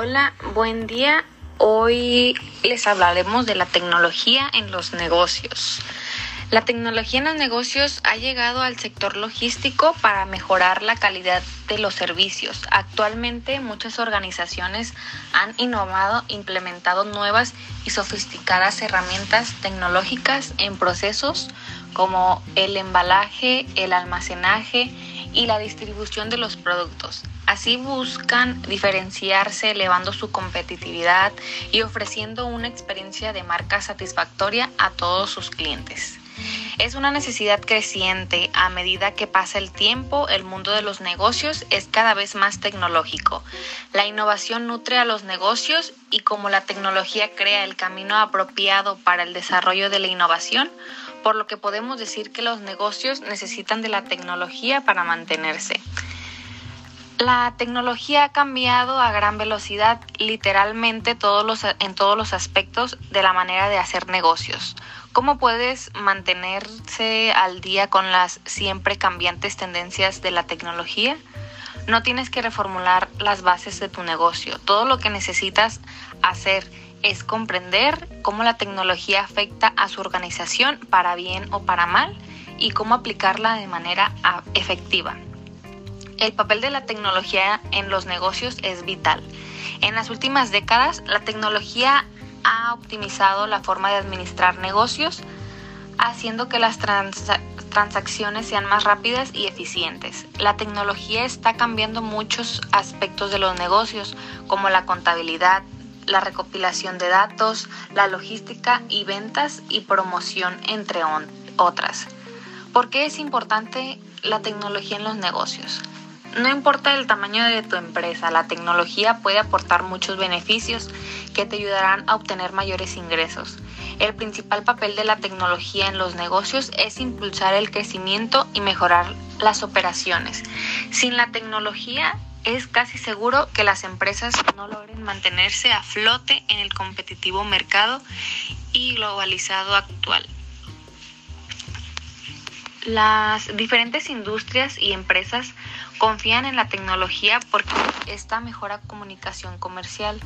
Hola, buen día. Hoy les hablaremos de la tecnología en los negocios. La tecnología en los negocios ha llegado al sector logístico para mejorar la calidad de los servicios. Actualmente muchas organizaciones han innovado, implementado nuevas y sofisticadas herramientas tecnológicas en procesos como el embalaje, el almacenaje y la distribución de los productos. Así buscan diferenciarse elevando su competitividad y ofreciendo una experiencia de marca satisfactoria a todos sus clientes. Es una necesidad creciente a medida que pasa el tiempo, el mundo de los negocios es cada vez más tecnológico. La innovación nutre a los negocios y como la tecnología crea el camino apropiado para el desarrollo de la innovación, por lo que podemos decir que los negocios necesitan de la tecnología para mantenerse. La tecnología ha cambiado a gran velocidad literalmente en todos los aspectos de la manera de hacer negocios. ¿Cómo puedes mantenerse al día con las siempre cambiantes tendencias de la tecnología? No tienes que reformular las bases de tu negocio. Todo lo que necesitas hacer es comprender cómo la tecnología afecta a su organización para bien o para mal y cómo aplicarla de manera efectiva. El papel de la tecnología en los negocios es vital. En las últimas décadas, la tecnología ha optimizado la forma de administrar negocios, haciendo que las transacciones sean más rápidas y eficientes. La tecnología está cambiando muchos aspectos de los negocios, como la contabilidad, la recopilación de datos, la logística y ventas y promoción, entre otras. ¿Por qué es importante la tecnología en los negocios? No importa el tamaño de tu empresa, la tecnología puede aportar muchos beneficios que te ayudarán a obtener mayores ingresos. El principal papel de la tecnología en los negocios es impulsar el crecimiento y mejorar las operaciones. Sin la tecnología es casi seguro que las empresas no logren mantenerse a flote en el competitivo mercado y globalizado actual. Las diferentes industrias y empresas confían en la tecnología porque esta mejora comunicación comercial,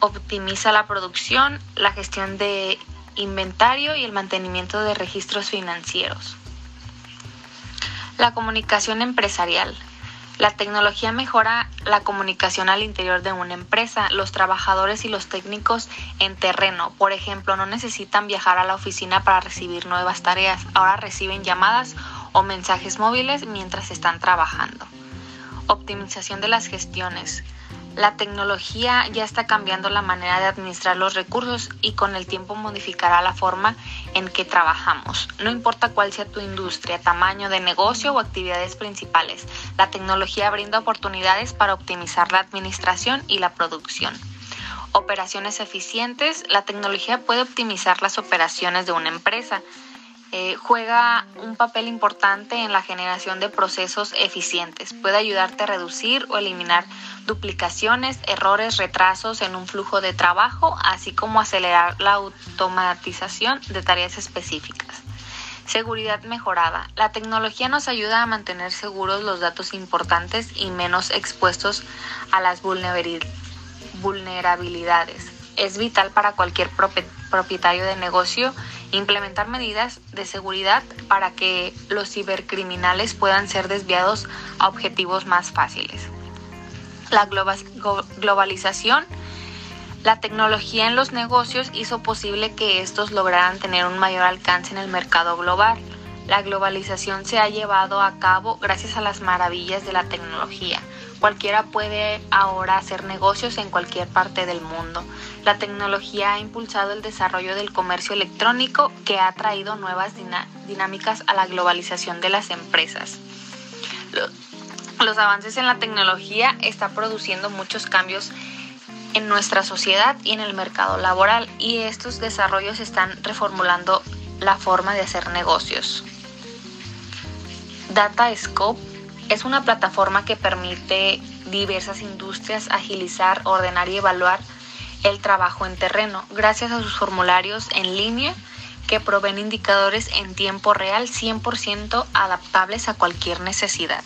optimiza la producción, la gestión de inventario y el mantenimiento de registros financieros. La comunicación empresarial. La tecnología mejora la comunicación al interior de una empresa. Los trabajadores y los técnicos en terreno, por ejemplo, no necesitan viajar a la oficina para recibir nuevas tareas. Ahora reciben llamadas o mensajes móviles mientras están trabajando. Optimización de las gestiones. La tecnología ya está cambiando la manera de administrar los recursos y con el tiempo modificará la forma en que trabajamos. No importa cuál sea tu industria, tamaño de negocio o actividades principales, la tecnología brinda oportunidades para optimizar la administración y la producción. Operaciones eficientes. La tecnología puede optimizar las operaciones de una empresa eh, juega un papel importante en la generación de procesos eficientes. Puede ayudarte a reducir o eliminar duplicaciones, errores, retrasos en un flujo de trabajo, así como acelerar la automatización de tareas específicas. Seguridad mejorada. La tecnología nos ayuda a mantener seguros los datos importantes y menos expuestos a las vulnerabilidades. Es vital para cualquier propietario de negocio implementar medidas de seguridad para que los cibercriminales puedan ser desviados a objetivos más fáciles. La globalización, la tecnología en los negocios hizo posible que estos lograran tener un mayor alcance en el mercado global. La globalización se ha llevado a cabo gracias a las maravillas de la tecnología. Cualquiera puede ahora hacer negocios en cualquier parte del mundo. La tecnología ha impulsado el desarrollo del comercio electrónico que ha traído nuevas dinámicas a la globalización de las empresas. Los avances en la tecnología están produciendo muchos cambios en nuestra sociedad y en el mercado laboral y estos desarrollos están reformulando la forma de hacer negocios. DataScope es una plataforma que permite diversas industrias agilizar, ordenar y evaluar el trabajo en terreno gracias a sus formularios en línea que proveen indicadores en tiempo real 100% adaptables a cualquier necesidad.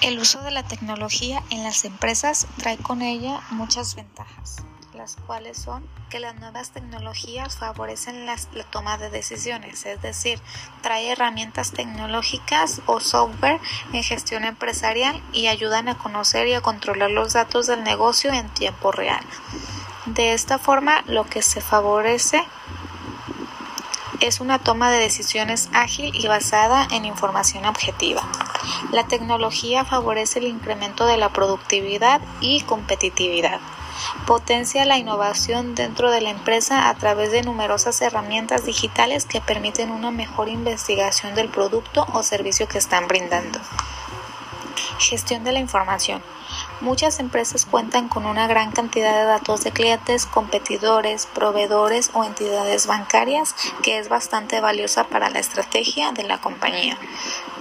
El uso de la tecnología en las empresas trae con ella muchas ventajas, las son que las nuevas tecnologías favorecen la toma de decisiones, es decir, trae herramientas tecnológicas o software en gestión empresarial y ayudan a conocer y a controlar los datos del negocio en tiempo real. De esta forma, lo que se favorece es una toma de decisiones ágil y basada en información objetiva. La tecnología favorece el incremento de la productividad y competitividad. Potencia la innovación dentro de la empresa a través de numerosas herramientas digitales que permiten una mejor investigación del producto o servicio que están brindando. Gestión de la información. Muchas empresas cuentan con una gran cantidad de datos de clientes, competidores, proveedores o entidades bancarias que es bastante valiosa para la estrategia de la compañía.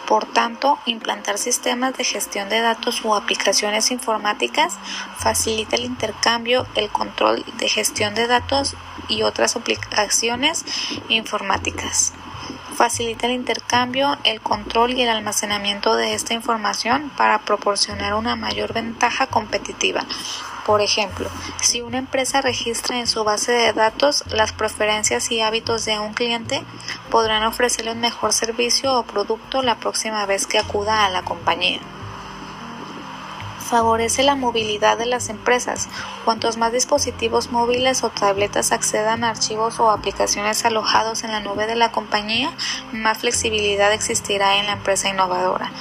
Por tanto, implantar sistemas de gestión de datos o aplicaciones informáticas facilita el intercambio, el control de gestión de datos y otras aplicaciones informáticas facilita el intercambio, el control y el almacenamiento de esta información para proporcionar una mayor ventaja competitiva. Por ejemplo, si una empresa registra en su base de datos las preferencias y hábitos de un cliente, podrán ofrecerle un mejor servicio o producto la próxima vez que acuda a la compañía favorece la movilidad de las empresas. Cuantos más dispositivos móviles o tabletas accedan a archivos o aplicaciones alojados en la nube de la compañía, más flexibilidad existirá en la empresa innovadora.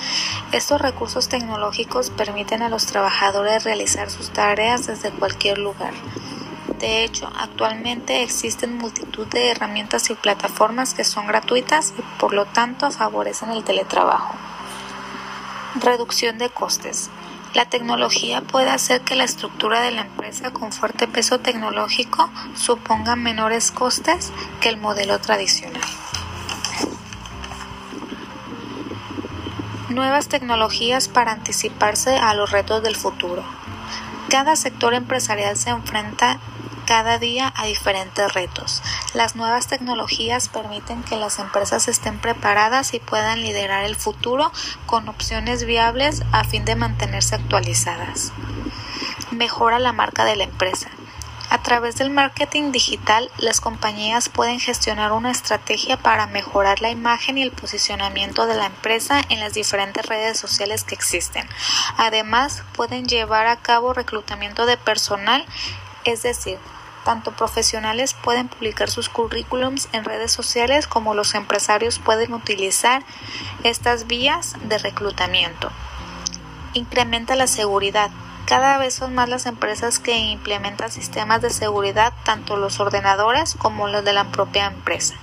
Estos recursos tecnológicos permiten a los trabajadores realizar sus tareas desde cualquier lugar. De hecho, actualmente existen multitud de herramientas y plataformas que son gratuitas y por lo tanto favorecen el teletrabajo. Reducción de costes. La tecnología puede hacer que la estructura de la empresa con fuerte peso tecnológico suponga menores costes que el modelo tradicional. Nuevas tecnologías para anticiparse a los retos del futuro. Cada sector empresarial se enfrenta cada día a diferentes retos. Las nuevas tecnologías permiten que las empresas estén preparadas y puedan liderar el futuro con opciones viables a fin de mantenerse actualizadas. Mejora la marca de la empresa. A través del marketing digital, las compañías pueden gestionar una estrategia para mejorar la imagen y el posicionamiento de la empresa en las diferentes redes sociales que existen. Además, pueden llevar a cabo reclutamiento de personal, es decir, tanto profesionales pueden publicar sus currículums en redes sociales como los empresarios pueden utilizar estas vías de reclutamiento. Incrementa la seguridad. Cada vez son más las empresas que implementan sistemas de seguridad, tanto los ordenadores como los de la propia empresa.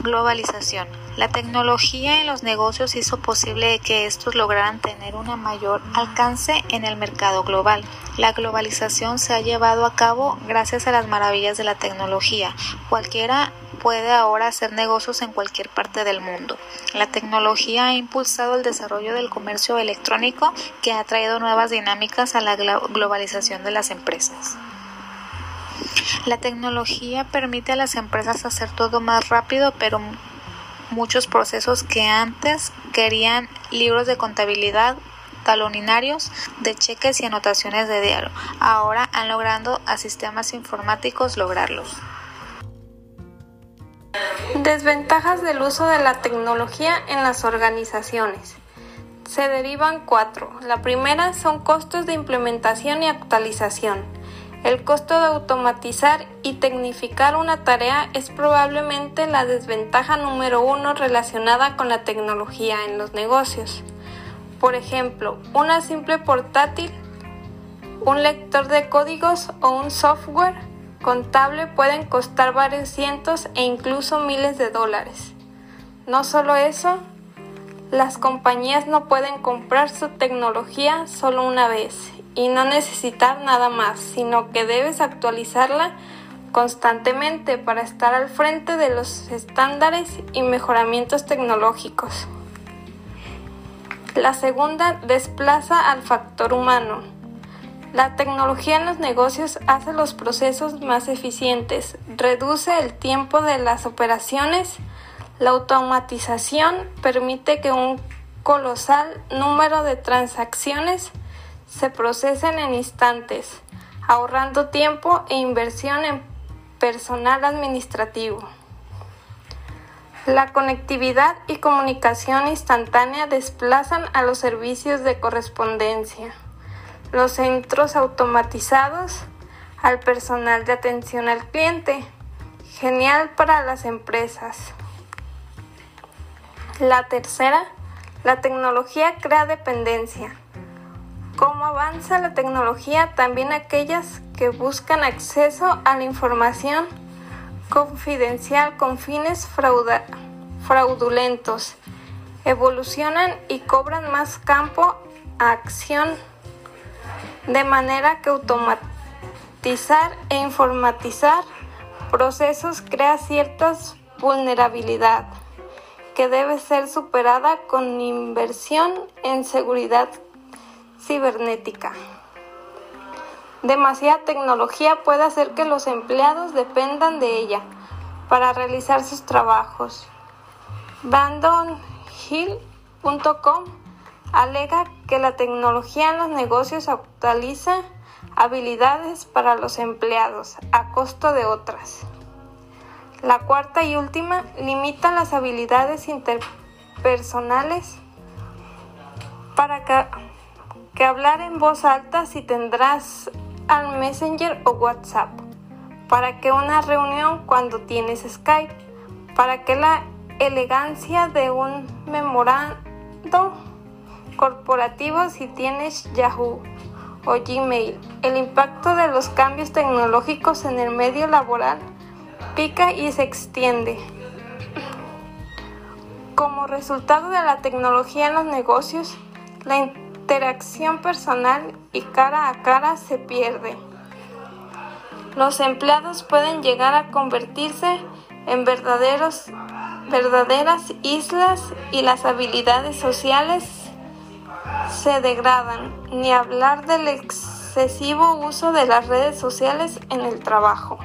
Globalización. La tecnología en los negocios hizo posible que estos lograran tener un mayor alcance en el mercado global. La globalización se ha llevado a cabo gracias a las maravillas de la tecnología. Cualquiera puede ahora hacer negocios en cualquier parte del mundo. La tecnología ha impulsado el desarrollo del comercio electrónico que ha traído nuevas dinámicas a la globalización de las empresas. La tecnología permite a las empresas hacer todo más rápido, pero muchos procesos que antes querían libros de contabilidad de cheques y anotaciones de diario. Ahora han logrado a sistemas informáticos lograrlos. Desventajas del uso de la tecnología en las organizaciones. Se derivan cuatro. La primera son costos de implementación y actualización. El costo de automatizar y tecnificar una tarea es probablemente la desventaja número uno relacionada con la tecnología en los negocios. Por ejemplo, una simple portátil, un lector de códigos o un software contable pueden costar varios cientos e incluso miles de dólares. No solo eso, las compañías no pueden comprar su tecnología solo una vez y no necesitar nada más, sino que debes actualizarla constantemente para estar al frente de los estándares y mejoramientos tecnológicos. La segunda desplaza al factor humano. La tecnología en los negocios hace los procesos más eficientes, reduce el tiempo de las operaciones, la automatización permite que un colosal número de transacciones se procesen en instantes, ahorrando tiempo e inversión en personal administrativo. La conectividad y comunicación instantánea desplazan a los servicios de correspondencia, los centros automatizados, al personal de atención al cliente. Genial para las empresas. La tercera, la tecnología crea dependencia. Como avanza la tecnología, también aquellas que buscan acceso a la información confidencial con fines fraudulentos evolucionan y cobran más campo a acción de manera que automatizar e informatizar procesos crea ciertas vulnerabilidad que debe ser superada con inversión en seguridad cibernética. Demasiada tecnología puede hacer que los empleados dependan de ella para realizar sus trabajos. BandonHill.com alega que la tecnología en los negocios actualiza habilidades para los empleados a costo de otras. La cuarta y última limita las habilidades interpersonales para que, que hablar en voz alta si tendrás al Messenger o WhatsApp, para que una reunión cuando tienes Skype, para que la elegancia de un memorando corporativo si tienes Yahoo o Gmail. El impacto de los cambios tecnológicos en el medio laboral pica y se extiende. Como resultado de la tecnología en los negocios, la interacción personal y cara a cara se pierde. Los empleados pueden llegar a convertirse en verdaderos, verdaderas islas y las habilidades sociales se degradan, ni hablar del excesivo uso de las redes sociales en el trabajo.